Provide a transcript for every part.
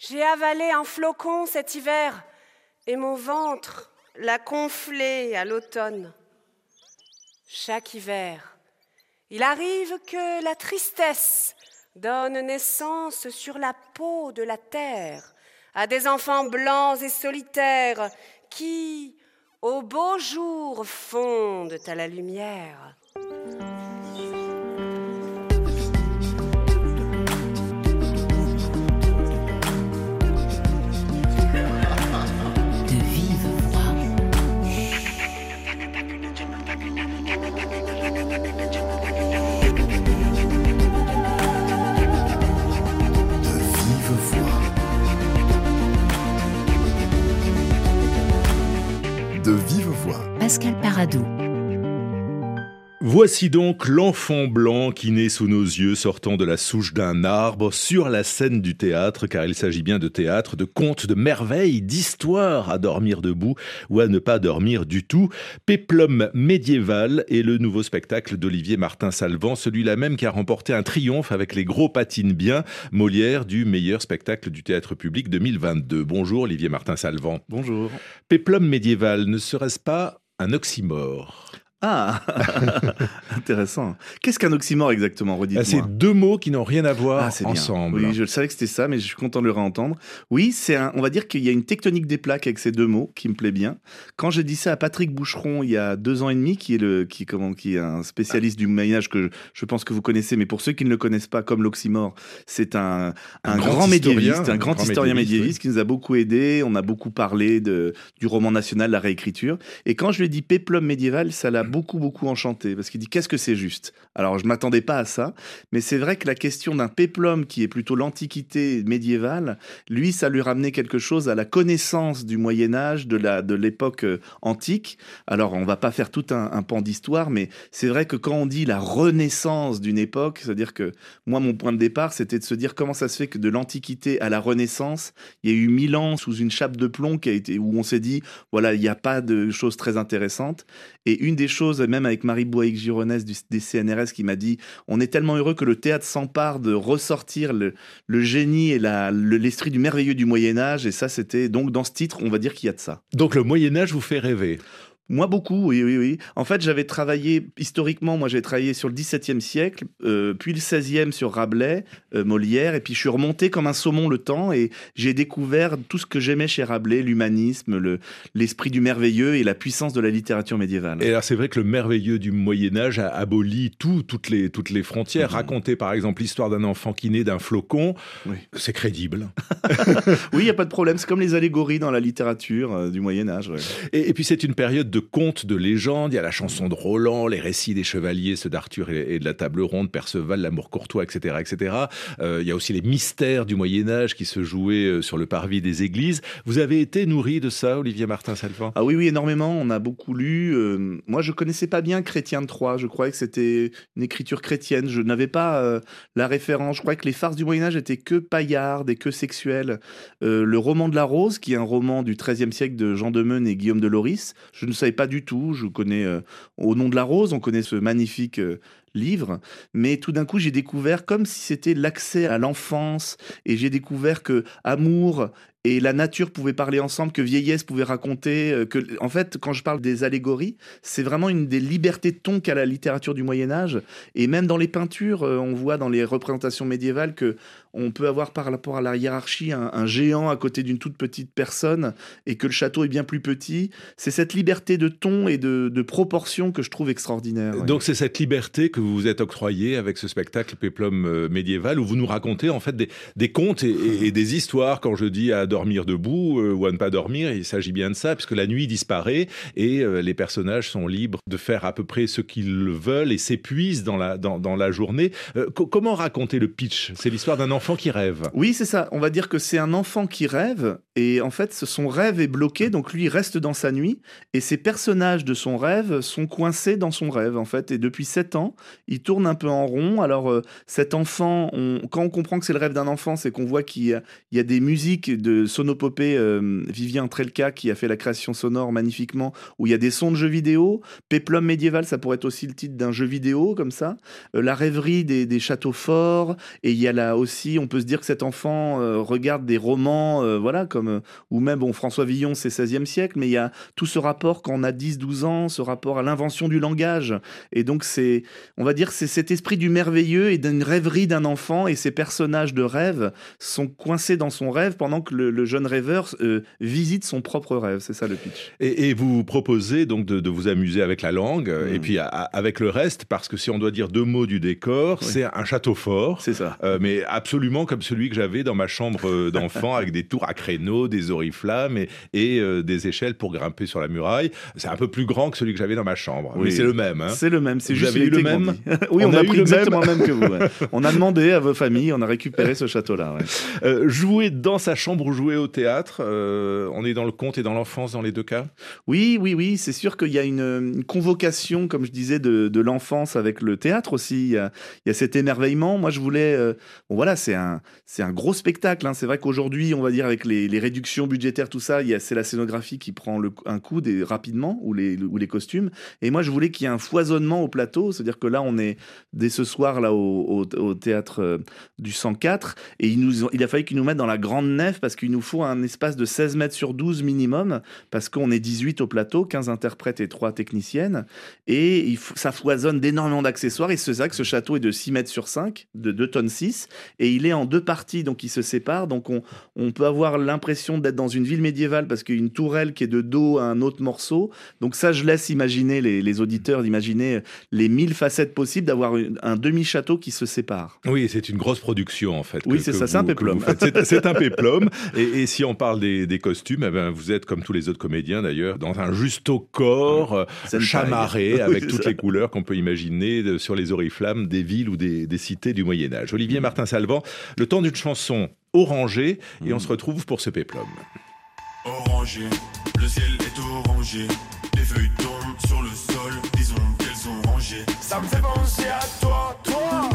J'ai avalé un flocon cet hiver et mon ventre l'a gonflé à l'automne. Chaque hiver, il arrive que la tristesse donne naissance sur la peau de la terre à des enfants blancs et solitaires qui, au beau jour, fondent à la lumière. Pascal Paradou. Voici donc l'enfant blanc qui naît sous nos yeux sortant de la souche d'un arbre sur la scène du théâtre, car il s'agit bien de théâtre, de contes, de merveilles, d'histoires à dormir debout ou à ne pas dormir du tout. Péplum médiéval est le nouveau spectacle d'Olivier Martin Salvant, celui-là même qui a remporté un triomphe avec les gros patines bien, Molière du meilleur spectacle du théâtre public 2022. Bonjour Olivier Martin Salvant. Bonjour. Péplum médiéval, ne serait-ce pas un oxymore ah, intéressant. Qu'est-ce qu'un oxymore exactement Redites-moi. C'est deux mots qui n'ont rien à voir ah, ensemble. Oui, je savais que c'était ça, mais je suis content de le réentendre. Oui, c'est un, on va dire qu'il y a une tectonique des plaques avec ces deux mots qui me plaît bien. Quand j'ai dit ça à Patrick Boucheron il y a deux ans et demi, qui est le, qui comment, qui est un spécialiste du Âge que je, pense que vous connaissez, mais pour ceux qui ne le connaissent pas, comme l'oxymore, c'est un, un, grand, médiéviste, un, grand, historien médiéviste, qui nous a beaucoup aidé. On a beaucoup parlé de, du roman national, la réécriture. Et quand je lui ai dit péplum médiéval, ça l'a beaucoup, beaucoup enchanté parce qu'il dit qu'est-ce que c'est juste? Alors je m'attendais pas à ça, mais c'est vrai que la question d'un péplum qui est plutôt l'antiquité médiévale, lui, ça lui ramenait quelque chose à la connaissance du Moyen Âge, de la de l'époque euh, antique. Alors on va pas faire tout un, un pan d'histoire, mais c'est vrai que quand on dit la renaissance d'une époque, c'est-à-dire que moi mon point de départ c'était de se dire comment ça se fait que de l'antiquité à la Renaissance, il y a eu mille ans sous une chape de plomb qui a été où on s'est dit voilà il n'y a pas de choses très intéressantes. Et une des choses, même avec Marie Boaïc Gironès des CNRS qui m'a dit on est tellement heureux que le théâtre s'empare de ressortir le, génie et l'esprit du merveilleux du Moyen-Âge. Et ça, c'était donc dans ce titre, on va dire qu'il y a de ça. Donc le Moyen-Âge vous fait rêver moi, beaucoup, oui, oui, oui. En fait, j'avais travaillé, historiquement, moi, j'ai travaillé sur le XVIIe siècle, euh, puis le XVIe sur Rabelais, euh, Molière, et puis je suis remonté comme un saumon le temps, et j'ai découvert tout ce que j'aimais chez Rabelais, l'humanisme, le, l'esprit du merveilleux et la puissance de la littérature médiévale. Et alors, c'est vrai que le merveilleux du Moyen-Âge a aboli tout, toutes, les, toutes les frontières. Mhm. Raconter, par exemple, l'histoire d'un enfant qui naît d'un flocon, c'est crédible. oui, il n'y a pas de problème. C'est comme les allégories dans la littérature euh, du Moyen-Âge. Et, et puis, c'est une période de de contes, de légendes. Il y a la chanson de Roland, les récits des chevaliers, ceux d'Arthur et, de la table ronde, Perceval, l'amour courtois, etc., etc. Euh, il y a aussi les mystères du Moyen Âge qui se jouaient euh, sur le parvis des églises. Vous avez été nourri de ça, Olivier Martin Salvant? Ah oui, oui, énormément. On a beaucoup lu. Euh, moi, je connaissais pas bien Chrétien de Troyes. Je croyais que c'était une écriture chrétienne. Je n'avais pas la référence. Je croyais que les farces du Moyen Âge étaient que paillardes et que sexuelles. le roman de la Rose, qui est un roman du XIIIe siècle de Jean de Meun et Guillaume de Loris, je ne savais pas du tout. Je connais euh, Au nom de la rose, on connaît ce magnifique euh, livre, mais tout d'un coup j'ai découvert comme si c'était l'accès à l'enfance et j'ai découvert que amour et la nature pouvaient parler ensemble, que vieillesse pouvait raconter, euh, que en fait quand je parle des allégories, c'est vraiment une des libertés de ton qu'a la littérature du Moyen Âge et même dans les peintures, on voit dans les représentations médiévales que on peut avoir par rapport à la hiérarchie un, géant à côté d'une toute petite personne et que le château est bien plus petit. C'est cette liberté de ton et de, proportion que je trouve extraordinaire. Donc c'est cette liberté que vous vous êtes octroyée avec ce spectacle Péplum euh, médiéval où vous nous racontez en fait des, contes et, des histoires. Quand je dis à dormir debout euh, ou à ne pas dormir, il s'agit bien de ça puisque la nuit disparaît et euh, les personnages sont libres de faire à peu près ce qu'ils veulent et s'épuisent dans la, dans, dans la journée. comment raconter le pitch? C'est l'histoire d'un enfant qui rêve. Oui, c'est ça. On va dire que c'est un enfant qui rêve Et en fait, son rêve est bloqué, donc lui reste dans sa nuit, et ses personnages de son rêve sont coincés dans son rêve, en fait. Et depuis 7 ans, il tourne un peu en rond. Alors, euh, cet enfant, quand on comprend que c'est le rêve d'un enfant, c'est qu'on voit qu'il y, a des musiques de sonopopée, euh, Vivien Trelka qui a fait la création sonore magnifiquement, où il y a des sons de jeux vidéo. Peplum médiéval, ça pourrait être aussi le titre d'un jeu vidéo, comme ça. Euh, la rêverie des, châteaux forts. Et il y a là aussi, on peut se dire que cet enfant regarde des romans, voilà, comme, ou même, bon, François Villon, c'est 16e siècle, mais il y a tout ce rapport quand on a 10-12 ans, ce rapport à l'invention du langage. Et donc, c'est, on va dire, c'est cet esprit du merveilleux et d'une rêverie d'un enfant et ces personnages de rêve sont coincés dans son rêve pendant que le, jeune rêveur euh, visite son propre rêve. C'est ça le pitch. Et, vous proposez donc de, vous amuser avec la langue euh, et mm. puis avec le reste, parce que si on doit dire deux mots du décor, c'est un château fort. C'est ça. Euh, mais absolument comme celui que j'avais dans ma chambre d'enfant avec des tours à créneaux, des oriflammes et, et des échelles pour grimper sur la muraille. C'est un peu plus grand que celui que j'avais dans ma chambre. Oui. Mais c'est le même. Hein. C'est le même. C'est juste eu le même. oui, on, a, pris exactement le même que vous. On a demandé à vos familles, on a récupéré ce château-là. Euh, jouer dans sa chambre ou jouer au théâtre, euh, on est dans le conte et dans l'enfance dans les deux cas? Oui, oui, oui. C'est sûr qu'il y a une, convocation, comme je disais, de, l'enfance avec le théâtre aussi. Il y, a, cet émerveillement. Moi, je voulais. Euh, bon, voilà, c'est un, c'est un gros spectacle. Hein. C'est vrai qu'aujourd'hui, on va dire, avec les, réductions budgétaires, tout ça, c'est la scénographie qui prend un coup rapidement ou les, ou les costumes. Et moi, je voulais qu'il y ait un foisonnement au plateau. C'est-à-dire que là, on est dès ce soir là au, théâtre euh, du 104 et il, nous, il a fallu qu'ils nous mettent dans la grande nef parce qu'il nous faut un espace de 16 mètres sur 12 minimum parce qu'on est 18 au plateau, 15 interprètes et 3 techniciennes et ça foisonne d'énormément d'accessoires et c'est ça que ce château est de 6 mètres sur 5, de 2 tonnes 6 et il est en deux parties donc il se sépare donc on, on peut avoir l'impression d'être dans une ville médiévale parce qu'il y a une tourelle qui est de dos à un autre morceau donc ça je laisse imaginer les, les auditeurs d'imaginer les mille facettes possibles d'avoir un demi-château qui se sépare. Oui, c'est une grosse production en fait. Oui, c'est ça, c'est un péplum. C'est un péplum. Et, si on parle des, costumes, eh ben, vous êtes comme tous les autres comédiens d'ailleurs, dans un justo corps, euh, chamarré, avec toutes les couleurs qu'on peut imaginer sur les oriflammes des villes ou des, cités du Moyen-Âge. Olivier Martin Salvant, le temps d'une chanson orangée, et on mm. se retrouve pour ce péplum. Orangé, le ciel est orangé, les feuilles tombent sur le sol, disons qu'elles sont rangées. Ça me fait penser à toi, toi,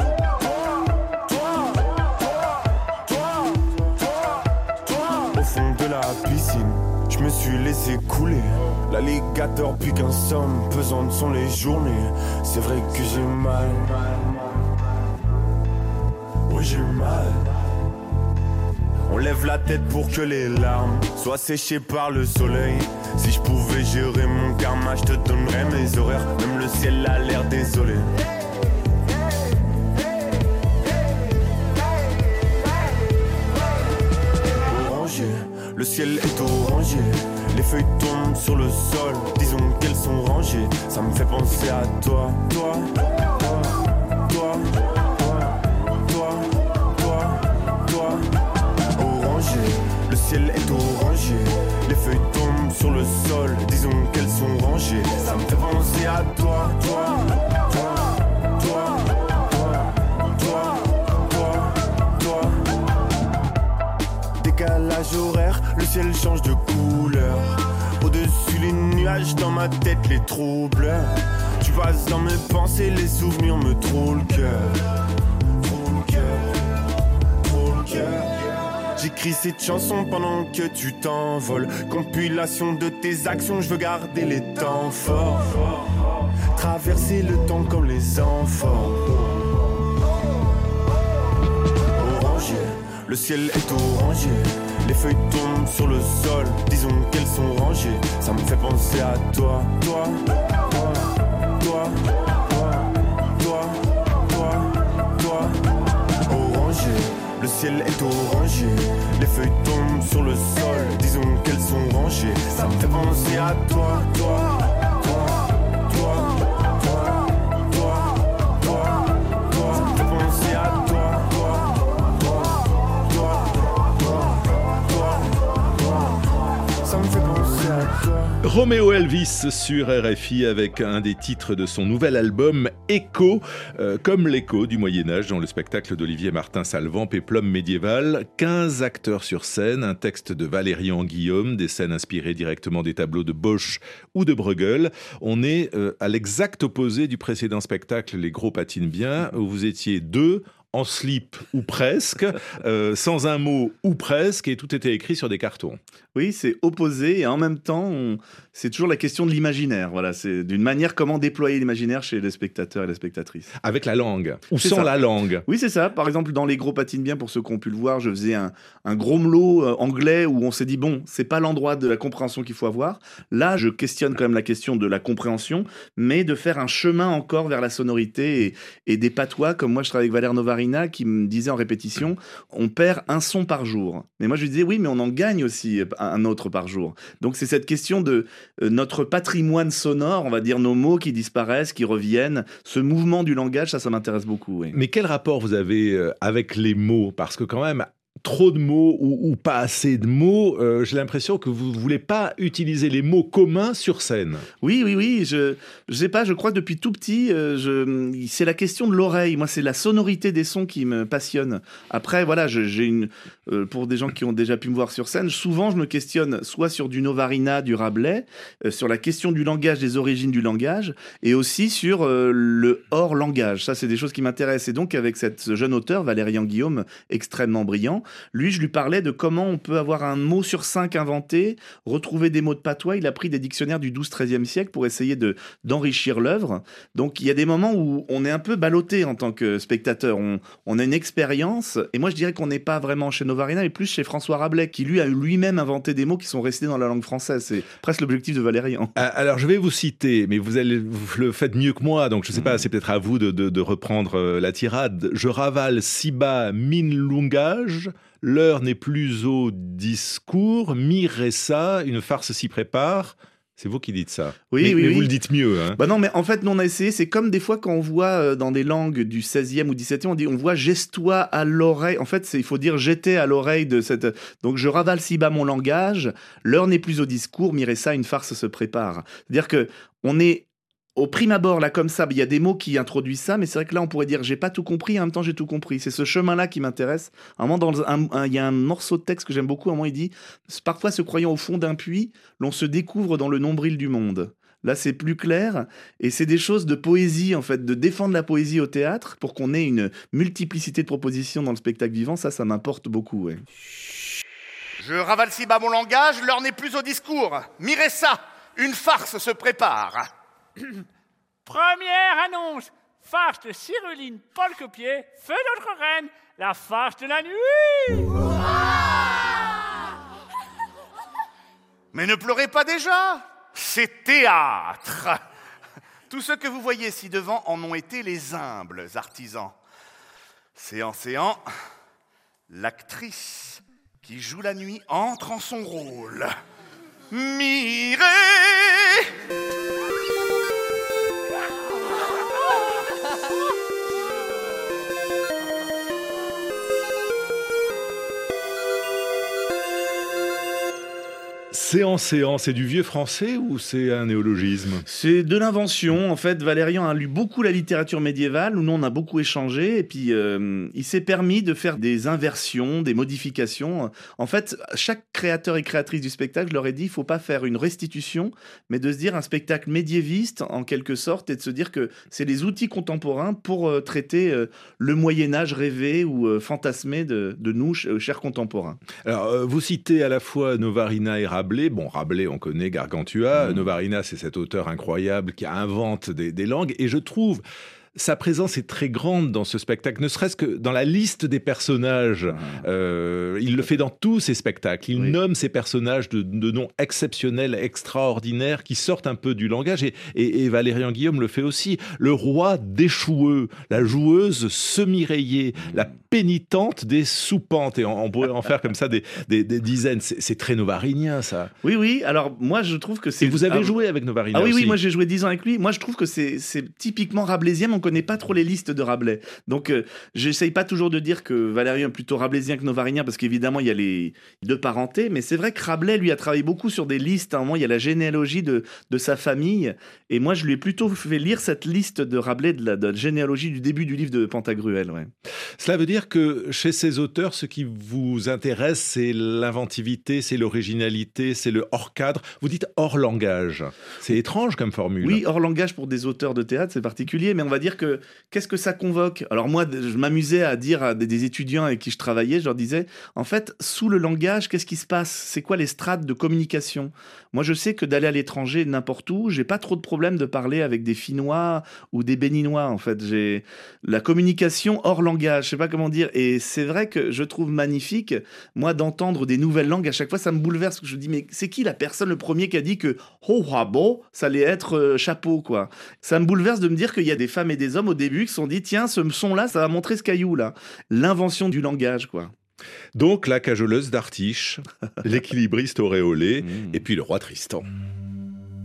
toi, toi, toi, toi, toi. Au fond de la piscine, je me suis laissé couler. L'alligator puis qu'un somme, pesantes sont les journées. C'est vrai que j'ai mal. J'ai mal. On lève la tête pour que les larmes soient séchées par le soleil. Si je pouvais gérer mon karma, je te donnerais mes horaires. Même le ciel a l'air désolé. Orangé, le ciel est orangé. Les feuilles tombent sur le sol, disons qu'elles sont rangées. Ça me fait penser à toi, toi, ciel est orangé. Les feuilles tombent sur le sol, disons qu'elles sont rangées. Ça me fait penser à toi, toi, toi, toi, toi, toi, toi. Décalage horaire, le ciel change de couleur. Au-dessus les nuages, dans ma tête les troubles. Tu passes dans mes pensées, les souvenirs me trouvent le cœur. Trop le cœur, trop le cœur. J'écris cette chanson pendant que tu t'envoles. Compilation de tes actions, je veux garder les temps forts. Traverser le temps comme les enfants. Orangé, le ciel est orangé. Les feuilles tombent sur le sol, disons qu'elles sont rangées. Ça me fait penser à toi, toi, toi, toi, toi, ciel est orangé. Les feuilles tombent sur le sol, disons qu'elles sont rangées. Ça me fait penser à toi, toi. Roméo Elvis sur RFI avec un des titres de son nouvel album Écho, euh, comme l'écho du Moyen Âge dans le spectacle d'Olivier Martin Salvant, Péplum médiéval. 15 acteurs sur scène, un texte de Valérian Guillaume, des scènes inspirées directement des tableaux de Bosch ou de Bruegel. On est euh, à l'exact opposé du précédent spectacle Les Gros patinent bien, où vous étiez deux en slip ou presque, euh, sans un mot ou presque, et tout était écrit sur des cartons. Oui, c'est opposé et en même temps, c'est toujours la question de l'imaginaire. Voilà, c'est d'une manière comment déployer l'imaginaire chez les spectateurs et les spectatrices. Avec la langue ou sans la langue. Oui, c'est ça. Par exemple, dans les gros patines bien, pour ceux qui ont pu le voir, je faisais un, un gros melot euh, anglais où on s'est dit bon, c'est pas l'endroit de la compréhension qu'il faut avoir. Là, je questionne quand même la question de la compréhension, mais de faire un chemin encore vers la sonorité et, et des patois. Comme moi, je travaille avec Valère Qui me disait en répétition, on perd un son par jour. Mais moi, je lui disais oui, mais on en gagne aussi un autre par jour. Donc c'est cette question de euh, notre patrimoine sonore, on va dire nos mots qui disparaissent, qui reviennent, ce mouvement du langage, ça, ça m'intéresse beaucoup. Mais quel rapport vous avez euh, avec les mots? Parce que quand même, trop de mots ou, pas assez de mots, euh, j'ai l'impression que vous ne voulez pas utiliser les mots communs sur scène. Oui, oui, oui. Je ne sais pas, je crois que depuis tout petit, euh, c'est la question de l'oreille. Moi, c'est la sonorité des sons qui me passionne. Après, voilà, j'ai une. Euh, pour des gens qui ont déjà pu me voir sur scène, souvent je me questionne soit sur du Novarina, du Rabelais, sur la question du langage, des origines du langage, et aussi sur le hors langage. Ça, c'est des choses qui m'intéressent. Et donc, avec cette jeune auteur, Valérian Guillaume, extrêmement brillant, lui, je lui parlais de comment on peut avoir un mot sur cinq inventé, retrouver des mots de patois. Il a pris des dictionnaires du 12-13e siècle pour essayer de d'enrichir l'œuvre. Donc, il y a des moments où on est un peu ballotté en tant que spectateur. On, on a une expérience. Et moi, je dirais qu'on n'est pas vraiment chez Novarina, mais plus chez François Rabelais, qui lui a lui-même inventé des mots qui sont restés dans la langue française. C'est presque l'objectif de Valérian. Ah, alors, je vais vous citer, mais vous allez vous le faites mieux que moi, donc je ne sais pas, mm. c'est peut-être à vous de, de, de reprendre euh, la tirade. Je ravale si bas mine lungage L'heure n'est plus au discours. ça, une farce s'y prépare. C'est vous qui dites ça. Oui, mais, oui, vous le dites mieux. Hein. Bah non, mais en fait, nous, on a essayé. C'est comme des fois quand on voit euh, dans des langues du 16e ou 17e, on dit on voit geste-toi à l'oreille. En fait, il faut dire j'étais à l'oreille de cette. Donc je ravale si bas mon langage. L'heure n'est plus au discours. ça, une farce se prépare. C'est-à-dire que on est au prime abord, là, comme ça, il y a des mots qui introduisent ça, mais c'est vrai que là, on pourrait dire j'ai pas tout compris, en même temps, j'ai tout compris. C'est ce chemin-là qui m'intéresse. un moment, il y a un morceau de texte que j'aime beaucoup. À un moment, il dit Parfois, se croyant au fond d'un puits, l'on se découvre dans le nombril du monde. Là, c'est plus clair. Et c'est des choses de poésie, en fait, de défendre la poésie au théâtre pour qu'on ait une multiplicité de propositions dans le spectacle vivant. Ça, ça m'importe beaucoup. Je ravale si bas mon langage, l'heure n'est plus au discours. Mirez ça, une farce se prépare. Première annonce farce de Cyruline Paul Copier, feu notre reine, la farce de la nuit Mais ne pleurez pas déjà C'est théâtre Tout ce que vous voyez ci devant en ont été les humbles artisans. Séant, séant, l'actrice qui joue la nuit entre en son rôle. Mirez Séance, séance, c'est du vieux français ou c'est un néologisme C'est de l'invention. En fait, Valérian a lu beaucoup la littérature médiévale, où nous on a beaucoup échangé, et puis euh, il s'est permis de faire des inversions, des modifications. En fait, chaque créateur et créatrice du spectacle, je leur ai dit, il faut pas faire une restitution, mais de se dire un spectacle médiéviste en quelque sorte, et de se dire que c'est les outils contemporains pour euh, traiter euh, le Moyen Âge rêvé ou fantasmé de, de nous, chers contemporains. Alors, vous citez à la fois Novarina et Rabelais Bon, Rabelais, on connaît Gargantua. Mm. Novarina, c'est cet auteur incroyable qui invente des langues. Et je trouve sa présence est très grande dans ce spectacle, ne serait-ce que dans la liste des personnages. Ah. Euh, il le fait dans tous ses spectacles. Il nomme ses personnages de, noms exceptionnels, extraordinaires, qui sortent un peu du langage. Et, et, Valérian Guillaume le fait aussi. Le roi déchoueux, la joueuse semi-rayée, la pénitente des soupentes. Et on, pourrait en faire comme ça des, des, dizaines. C'est très novarinien, ça. Oui, oui. Alors, moi, je trouve que c'est. Et vous avez joué avec Novarinien Ah oui, oui, moi, j'ai joué dix ans avec lui. Moi, je trouve que c'est typiquement rabelaisien, mais on connaît pas trop les listes de Rabelais. Donc, euh, j'essaye pas toujours de dire que Valérian est plutôt rabelaisien que novarinien, parce qu'évidemment, il y a les deux parentés. Mais c'est vrai que Rabelais, lui, a travaillé beaucoup sur des listes. À un moment, il y a la généalogie de, de sa famille. Et moi, je lui ai plutôt fait lire cette liste de Rabelais, de la, généalogie du début du livre de Pantagruel. Ouais. Cela veut dire que chez ces auteurs, ce qui vous intéresse, c'est l'inventivité, c'est l'originalité, c'est le hors cadre. Vous dites hors langage. C'est étrange comme formule. Oui, hors langage pour des auteurs de théâtre, c'est particulier, mais on va dire que qu'est-ce que ça convoque? Alors moi, je m'amusais à dire à des étudiants avec qui je travaillais, je leur disais, en fait, sous le langage, qu'est-ce qui se passe? C'est quoi les strates de communication? Moi, je sais que d'aller à l'étranger, n'importe où, j'ai pas trop de problème de parler avec des Finnois ou des Béninois. En fait, j'ai la communication hors langage. Je sais pas comment dire. Et c'est vrai que je trouve magnifique, moi, d'entendre des nouvelles langues. À chaque fois, ça me bouleverse. Je me dis, mais c'est qui la personne, le premier qui a dit que oh ça allait être euh, chapeau, quoi? Ça me bouleverse de me dire qu'il y a des femmes et des hommes au début qui se sont dit, tiens, ce son-là, ça va montrer ce caillou-là. L'invention du langage, quoi. Donc la cajoleuse d'Artiche, l'équilibriste auréolé, mmh. et puis le roi Tristan.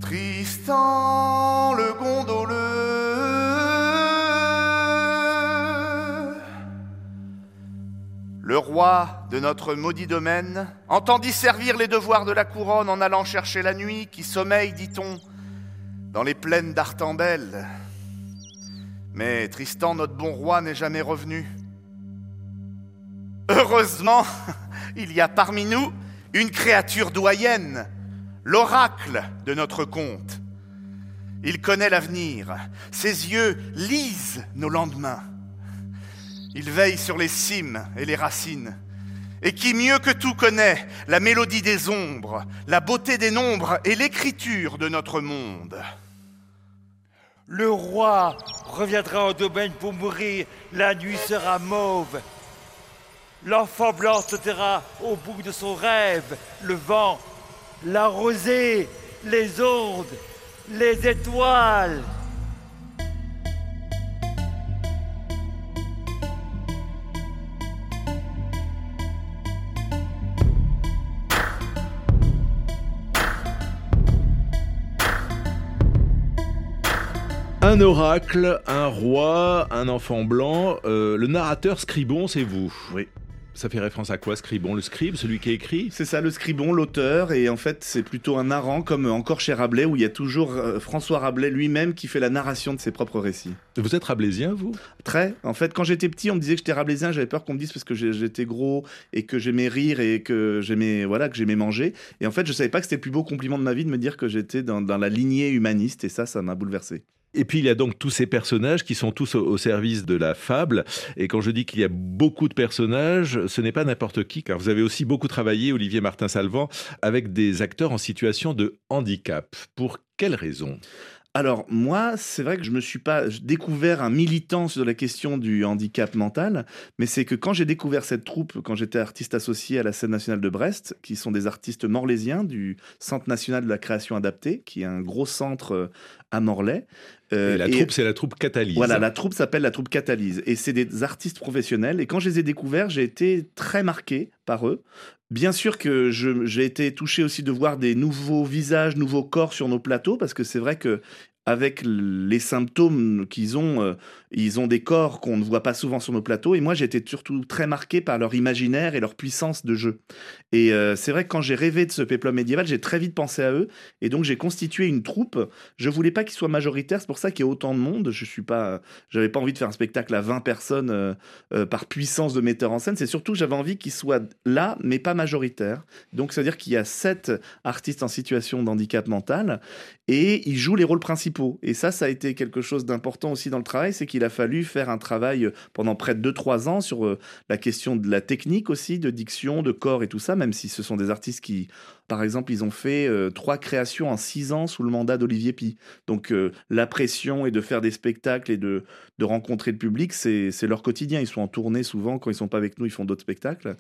Tristan le gondoleux, le roi de notre maudit domaine, entendit servir les devoirs de la couronne en allant chercher la nuit qui sommeille, dit-on, dans les plaines d'Artambelle. Mais Tristan, notre bon roi, n'est jamais revenu. Heureusement, il y a parmi nous une créature doyenne, l'oracle de notre conte. Il connaît l'avenir, ses yeux lisent nos lendemains. Il veille sur les cimes et les racines. Et qui mieux que tout connaît la mélodie des ombres, la beauté des nombres et l'écriture de notre monde. Le roi reviendra au domaine pour mourir, la nuit sera mauve. L'enfant blanc sautera au bout de son rêve, le vent, la rosée, les ondes, les étoiles. Un oracle, un roi, un enfant blanc. Euh, le narrateur Scribon, c'est vous. Oui. Ça fait référence à quoi, Scribon? Le scribe, celui qui écrit? C'est ça, le scribon, l'auteur, et en fait, c'est plutôt un narrant, comme encore chez Rabelais, où il y a toujours euh, François Rabelais lui-même qui fait la narration de ses propres récits. Vous êtes rabelaisien, vous? Très. En fait, quand j'étais petit, on me disait que j'étais rabelaisien, j'avais peur qu'on me dise parce que j'étais gros et que j'aimais rire et que j'aimais voilà que j'aimais manger. Et en fait, je savais pas que c'était le plus beau compliment de ma vie de me dire que j'étais dans, dans la lignée humaniste, et ça, ça m'a bouleversé. Et puis il y a donc tous ces personnages qui sont tous au, service de la fable. Et quand je dis qu'il y a beaucoup de personnages, ce n'est pas n'importe qui, car vous avez aussi beaucoup travaillé, Olivier Martin-Salvant, avec des acteurs en situation de handicap. Pour quelles raisons alors moi, c'est vrai que je me suis pas découvert un militant sur la question du handicap mental, mais c'est que quand j'ai découvert cette troupe, quand j'étais artiste associé à la scène nationale de Brest, qui sont des artistes morlaisiens du Centre national de la création adaptée, qui est un gros centre euh, à Morlaix. Euh, et la troupe, c'est la troupe Catalyse. Voilà, la troupe s'appelle la troupe Catalyse. Et c'est des artistes professionnels. Et quand je les ai découverts, j'ai été très marqué par eux. Bien sûr que j'ai été touché aussi de voir des nouveaux visages, nouveaux corps sur nos plateaux, parce que c'est vrai que avec les symptômes qu'ils ont, euh, ils ont des corps qu'on ne voit pas souvent sur nos plateaux. Et moi, j'étais surtout très marqué par leur imaginaire et leur puissance de jeu. Et euh, c'est vrai que quand j'ai rêvé de ce péplum médiéval, j'ai très vite pensé à eux. Et donc, j'ai constitué une troupe. Je voulais pas qu'ils soient majoritaires. C'est pour ça qu'il y a autant de monde. Je suis pas, j'avais pas envie de faire un spectacle à 20 personnes euh, par puissance de metteur en scène. C'est surtout que j'avais envie qu'ils soient là, mais pas majoritaires. Donc, c'est-à-dire qu'il y a sept artistes en situation de handicap mental et ils jouent les rôles principaux. Et ça, ça a été quelque chose d'important aussi dans le travail, c'est qu'il a fallu faire un travail euh, pendant près de 2-3 ans sur euh, la question de la technique aussi, de diction, de corps et tout ça, même si ce sont des artistes qui par exemple, ils ont fait euh, trois créations en six ans sous le mandat d'Olivier Pi. Donc la pression et de faire des spectacles et de, de rencontrer le public, c'est leur quotidien. Ils sont en tournée souvent. Quand ils sont pas avec nous, ils font d'autres spectacles.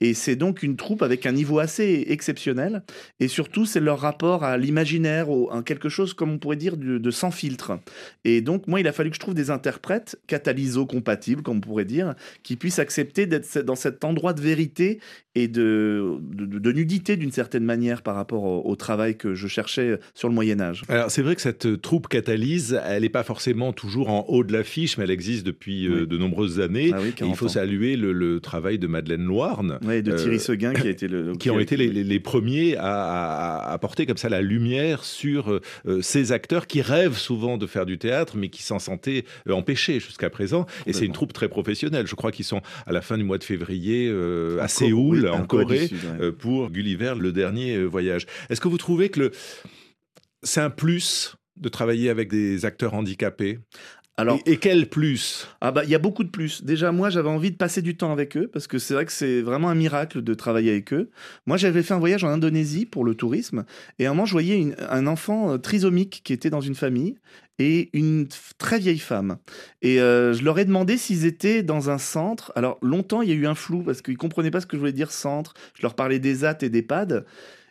Et c'est donc une troupe avec un niveau assez exceptionnel. Et surtout, c'est leur rapport à l'imaginaire, à quelque chose, comme on pourrait dire, de, de sans filtre. Et donc, moi, il a fallu que je trouve des interprètes catalyso-compatibles, comme on pourrait dire, qui puissent accepter d'être dans cet endroit de vérité et de, de, nudité d'une certaine manière par rapport au, travail que je cherchais sur le Moyen Âge. Alors c'est vrai que cette troupe catalyse, elle n'est pas forcément toujours en haut de l'affiche, mais elle existe depuis euh, de nombreuses années. Ah il faut saluer le, travail de Madeleine Loirne. Oui, de Thierry euh, Seguin qui a été le... qui ont été les, les, premiers à, apporter comme ça la lumière sur euh, ces acteurs qui rêvent souvent de faire du théâtre, mais qui s'en sentaient jusqu'à présent. Et c'est une troupe très professionnelle. Je crois qu'ils sont à la fin du mois de février à Séoul en Corée euh, pour Gulliver, le dernier euh, voyage. Est-ce que vous trouvez que c'est un plus de travailler avec des acteurs handicapés? Alors, et, quel plus? Ah bah il y a beaucoup de plus. Déjà moi j'avais envie de passer du temps avec eux parce que c'est vrai que c'est vraiment un miracle de travailler avec eux. Moi j'avais fait un voyage en Indonésie pour le tourisme et à un moment je voyais un enfant euh, trisomique qui était dans une famille et une très vieille femme. Et euh, je leur ai demandé s'ils étaient dans un centre. Alors longtemps il y a eu un flou parce qu'ils comprenaient pas ce que je voulais dire centre. Je leur parlais des AT et des PAD.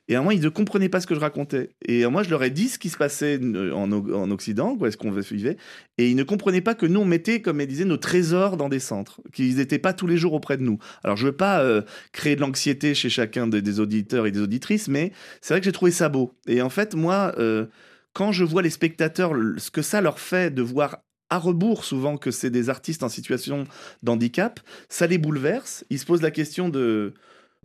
Et à un moment, ils ne comprenaient pas ce que je racontais. Et moi, je leur ai dit ce qui se passait en, en Occident, est-ce qu'on vivait. Et ils ne comprenaient pas que nous, on mettait, comme ils disaient, nos trésors dans des centres, qu'ils n'étaient pas tous les jours auprès de nous. Alors, je ne veux pas euh, créer de l'anxiété chez chacun des, auditeurs et des auditrices, mais c'est vrai que j'ai trouvé ça beau. Et en fait, moi, euh, quand je vois les spectateurs, ce que ça leur fait de voir à rebours souvent que c'est des artistes en situation d'handicap, ça les bouleverse. Ils se posent la question de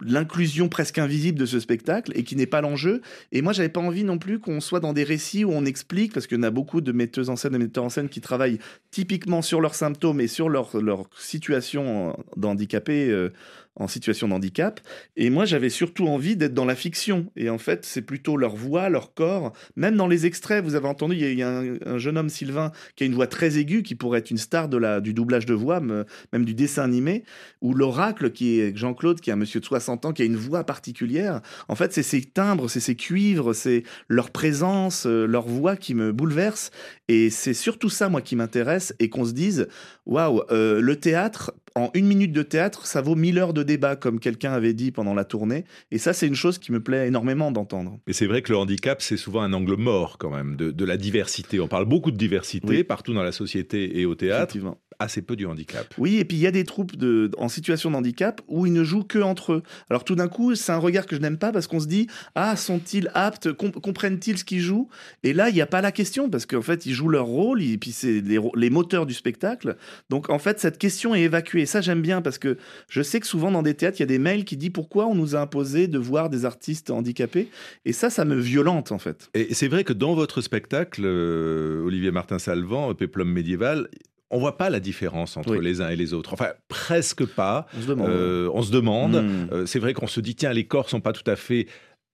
l'inclusion presque invisible de ce spectacle et qui n'est pas l'enjeu. Et moi, j'avais pas envie non plus qu'on soit dans des récits où on explique, parce qu'il y en a beaucoup de metteuses en scène et metteurs en scène qui travaillent typiquement sur leurs symptômes et sur leur, situation d'handicapé euh, en situation de handicap. Et moi, j'avais surtout envie d'être dans la fiction. Et en fait, c'est plutôt leur voix, leur corps. Même dans les extraits, vous avez entendu, il y a, un, jeune homme, Sylvain, qui a une voix très aiguë, qui pourrait être une star de la, du doublage de voix, même du dessin animé. Ou l'oracle, qui est Jean-Claude, qui est un monsieur de 60 ans, qui a une voix particulière. En fait, c'est ces timbres, c'est ces cuivres, c'est leur présence, euh, leur voix qui me bouleverse. Et c'est surtout ça, moi, qui m'intéresse. Et qu'on se dise, waouh, euh, le théâtre, en une minute de théâtre, ça vaut mille heures de débat, comme quelqu'un avait dit pendant la tournée. Et ça, c'est une chose qui me plaît énormément d'entendre. Et c'est vrai que le handicap, c'est souvent un angle mort quand même, de, la diversité. On parle beaucoup de diversité partout dans la société et au théâtre assez peu du handicap. Oui, et puis il y a des troupes de, en situation de handicap où ils ne jouent que entre eux. Alors tout d'un coup, c'est un regard que je n'aime pas parce qu'on se dit ah sont-ils aptes, comprennent-ils ce qu'ils jouent? Et là, il n'y a pas la question parce qu'en fait, ils jouent leur rôle et puis c'est les, moteurs du spectacle. Donc en fait, cette question est évacuée. ça, j'aime bien parce que je sais que souvent dans des théâtres, il y a des mails qui disent pourquoi on nous a imposé de voir des artistes handicapés. Et ça, ça me violente en fait. Et c'est vrai que dans votre spectacle, euh, Olivier Martin Salvant, Peplum médiéval, on voit pas la différence entre les uns et les autres. Enfin, presque pas. On se demande. Euh, hmm. euh, c'est vrai qu'on se dit, tiens, les corps sont pas tout à fait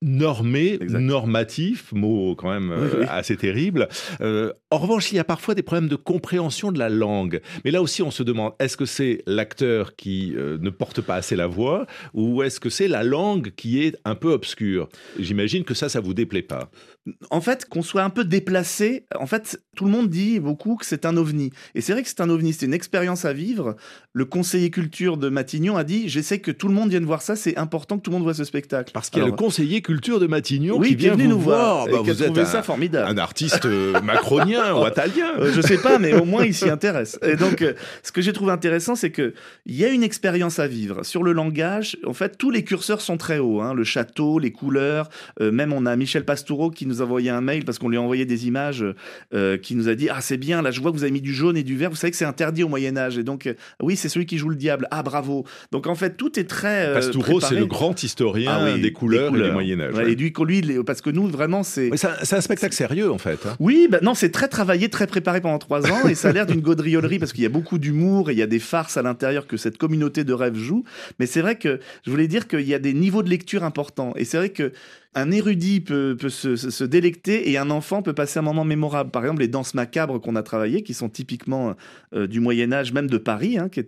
normé, normatif, mot quand même euh, assez terrible. Euh, en revanche, il y a parfois des problèmes de compréhension de la langue. Mais là aussi, on se demande, est-ce que c'est l'acteur qui euh, ne porte pas assez la voix ou est-ce que c'est la langue qui est un peu obscure? J'imagine que ça, ça vous déplaît pas. En fait, qu'on soit un peu déplacé, en fait, tout le monde dit beaucoup que c'est un ovni. Et c'est vrai que c'est un ovni, c'est une expérience à vivre. Le conseiller culture de Matignon a dit, j'essaie que tout le monde vienne voir ça, c'est important que tout le monde voit ce spectacle. Parce qu'il y a le conseiller culture de Matignon qui vient nous voir. Bah, vous êtes un, ça formidable. un artiste euh, macronien ou italien. Euh, je sais pas, mais au moins il s'y intéresse. Et donc, euh, ce que j'ai trouvé intéressant, c'est que il y a une expérience à vivre sur le langage. En fait, tous les curseurs sont très hauts. Hein. le château, les couleurs. même on a Michel Pastoureau qui nous a envoyé un mail parce qu'on lui a envoyé des images, qui nous a dit ah c'est bien. Là, je vois que vous avez mis du jaune et du vert. Vous savez que c'est interdit au Moyen Âge. Et donc, oui, c'est celui qui joue le diable. Ah bravo. Donc en fait, tout est très. Pastoureau, c'est le grand historien ah des, couleurs et du Moyen Âge. Et lui, lui, parce que nous, vraiment, c'est. C'est un, spectacle sérieux, en fait. Hein. Oui, bah, non, c'est très travaillé, très préparé pendant trois ans, et ça a l'air d'une gaudriolerie parce qu'il y a beaucoup d'humour et il y a des farces à l'intérieur que cette communauté de rêve joue. Mais c'est vrai que je voulais dire qu'il y a des niveaux de lecture importants. Et c'est vrai que un érudit peut, se, délecter et un enfant peut passer un moment mémorable. Par exemple, les danses macabres qu'on a travaillées, qui sont typiquement euh, du Moyen Âge, même de Paris, hein, qui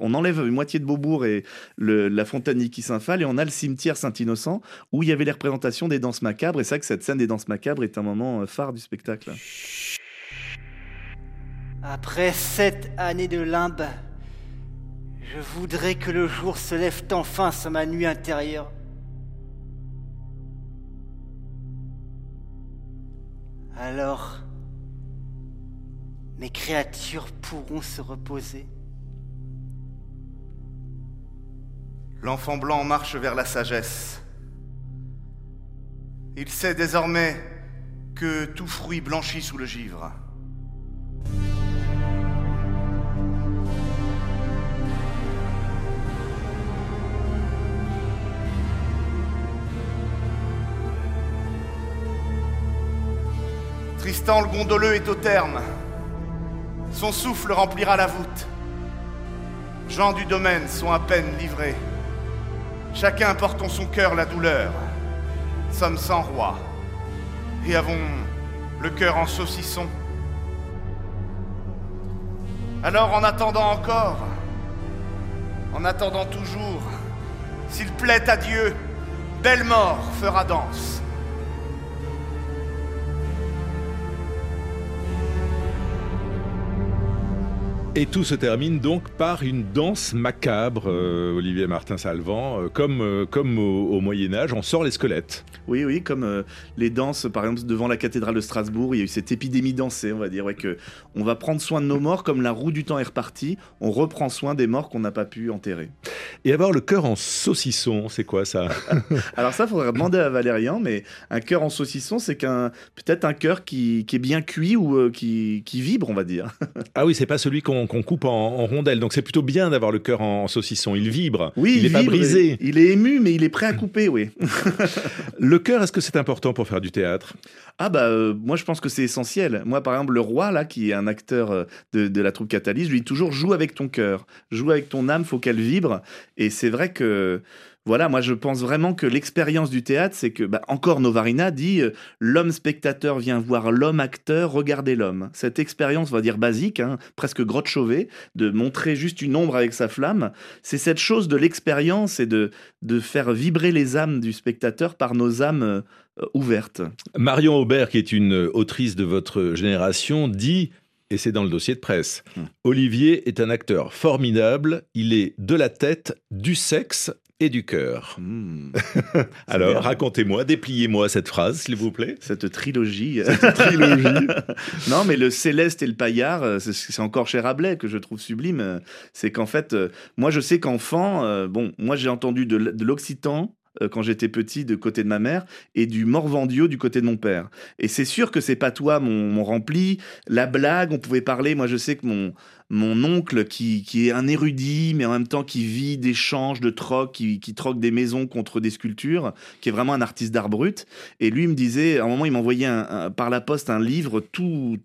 on enlève une moitié de Beaubourg et la fontaine Niki Saint-Phal et on a le cimetière Saint-Innocent où il y avait les représentations des danses macabres. Et c'est vrai que cette scène des danses macabres est un moment euh, phare du spectacle. Après sept années de limbe, je voudrais que le jour se lève enfin sur ma nuit intérieure. Alors, mes créatures pourront se reposer. L'enfant blanc marche vers la sagesse. Il sait désormais que tout fruit blanchit sous le givre. Tristan le gondoleux est au terme. Son souffle remplira la voûte. Gens du domaine sont à peine livrés. Chacun porte en son cœur la douleur. Sommes sans roi et avons le cœur en saucisson. Alors en attendant encore, en attendant toujours, s'il plaît à Dieu, belle mort fera danse. Et tout se termine donc par une danse macabre, euh, Olivier Martin-Salvant, euh, comme, euh, comme au, Moyen Âge, on sort les squelettes. Oui, oui, comme les danses, par exemple, devant la cathédrale de Strasbourg, il y a eu cette épidémie dansée, on va dire, ouais, que on va prendre soin de nos morts, comme la roue du temps est repartie, on reprend soin des morts qu'on n'a pas pu enterrer. Et avoir le cœur en saucisson, c'est quoi ça? Alors ça, il faudrait demander à Valérian, mais un cœur en saucisson, c'est qu'un peut-être un cœur qui, qui, est bien cuit ou qui, qui vibre, on va dire. ah oui, c'est pas celui qu'on qu'on coupe en, rondelles. Donc c'est plutôt bien d'avoir le cœur en, saucisson. Il vibre. Oui, il n'est pas brisé. Il est ému, mais il est prêt à couper, oui. le cœur, est-ce que c'est important pour faire du théâtre? Ah bah euh, moi je pense que c'est essentiel. Moi par exemple le roi là qui est un acteur euh, de, de la troupe Catalyse, lui toujours joue avec ton cœur, joue avec ton âme, faut qu'elle vibre. Et c'est vrai que voilà, moi je pense vraiment que l'expérience du théâtre, c'est que, bah, encore Novarina dit, euh, l'homme spectateur vient voir l'homme acteur, regarder l'homme. Cette expérience, on va dire basique, hein, presque grotte chauvet, de montrer juste une ombre avec sa flamme, c'est cette chose de l'expérience et de, de faire vibrer les âmes du spectateur par nos âmes euh, ouvertes. Marion Aubert, qui est une autrice de votre génération, dit et c'est dans le dossier de presse. Hmm. Olivier est un acteur formidable, il est de la tête, du sexe et du cœur. Hmm. Alors, racontez-moi, dépliez-moi cette phrase, s'il vous plaît. Cette trilogie. Cette trilogie. non, mais le céleste et le paillard, euh, c'est encore chez Rabelais que je trouve sublime. C'est qu'en fait, euh, moi, je sais qu'enfant, euh, bon, moi, j'ai entendu de l'occitan quand j'étais petit de côté de ma mère et du morvandio du côté de mon père. Et c'est sûr que ces patois m'ont rempli. La blague, on pouvait parler. Moi, je sais que mon, mon oncle qui, qui, est un érudit, mais en même temps qui vit d'échanges, de troc, qui, qui, troque des maisons contre des sculptures, qui est vraiment un artiste d'art brut. Et lui me disait, à un moment, il m'envoyait par la poste un livre tout,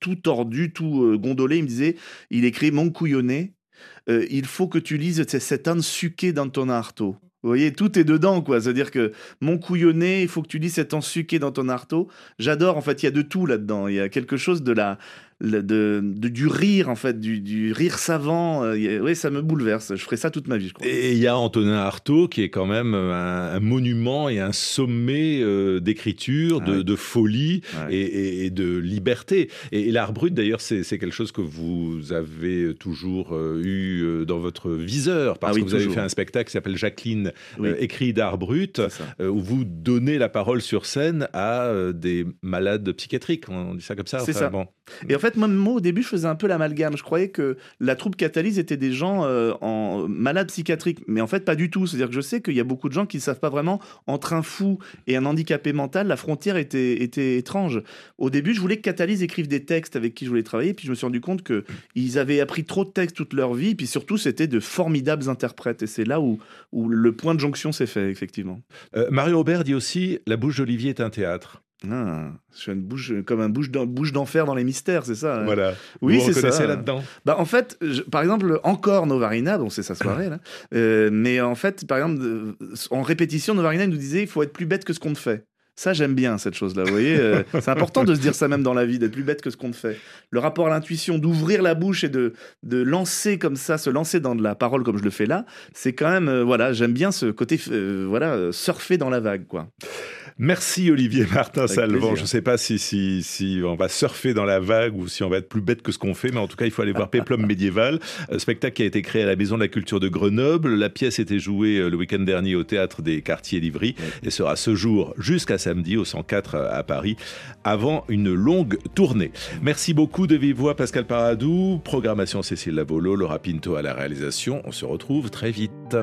tout tordu, tout euh, gondolé. Il me disait, il écrit Mon couillonnet, euh, il faut que tu lises cet âne suqué dans ton arteau. Vous voyez, tout est dedans, quoi. C'est-à-dire que mon couillonnet, il faut que tu lises cet ensuqué dans ton arteau. J'adore, en fait, il y a de tout là-dedans. Il y a quelque chose de la, de, du rire en fait, du, rire savant. Euh, oui, ça me bouleverse. Je ferai ça toute ma vie, je crois. Et il y a Antonin Artaud qui est quand même un, monument et un sommet euh, d'écriture, de, de, folie et, et, de liberté. Et, l'art brut, d'ailleurs, c'est quelque chose que vous avez toujours euh, eu dans votre viseur parce ah que vous avez fait un spectacle qui s'appelle Jacqueline, écrit d'art brut, où vous donnez la parole sur scène à des malades psychiatriques. On dit ça comme ça. C'est ça. Bon. Et en fait, moi, au début, je faisais un peu l'amalgame. Je croyais que la troupe Catalyse était des gens euh, en malades psychiatriques. Mais en fait, pas du tout. C'est-à-dire que je sais qu'il y a beaucoup de gens qui ne savent pas vraiment, entre un fou et un handicapé mental, la frontière était, étrange. Au début, je voulais que Catalyse écrive des textes avec qui je voulais travailler. Puis je me suis rendu compte qu'ils avaient appris trop de textes toute leur vie. Puis surtout, c'était de formidables interprètes. Et c'est là où, où le point de jonction s'est fait, effectivement. Euh, Mario Aubert dit aussi La bouche d'Olivier est un théâtre. Ah, je suis une bouche, comme un bouche d'enfer dans les mystères, c'est ça hein Voilà. Oui, c'est ça. là-dedans. Bah, en fait, par exemple, encore Novarina, bon, c'est sa soirée, là. Euh, mais en fait, par exemple, euh, en répétition, Novarina nous disait il faut être plus bête que ce qu'on te fait. Ça, j'aime bien cette chose-là. Vous voyez, euh, c'est important de se dire ça même dans la vie, d'être plus bête que ce qu'on fait. Le rapport à l'intuition, d'ouvrir la bouche et de, de lancer comme ça, se lancer dans de la parole comme je le fais là, c'est quand même, voilà, j'aime bien ce côté, voilà, surfer dans la vague, quoi. Merci Olivier Martin Salvant. plaisir. Je ne sais pas si, si, si on va surfer dans la vague ou si on va être plus bête que ce qu'on fait, mais en tout cas, il faut aller voir Péplum Médiéval, euh, spectacle qui a été créé à la Maison de la Culture de Grenoble. La pièce était jouée euh, le week-end dernier au Théâtre des Quartiers d'Ivry et sera ce jour jusqu'à samedi au 104 à Paris avant une longue tournée. Merci beaucoup de vive voix Pascal Paradou, programmation Cécile Lavolo, Laura Pinto à la réalisation. On se retrouve très vite.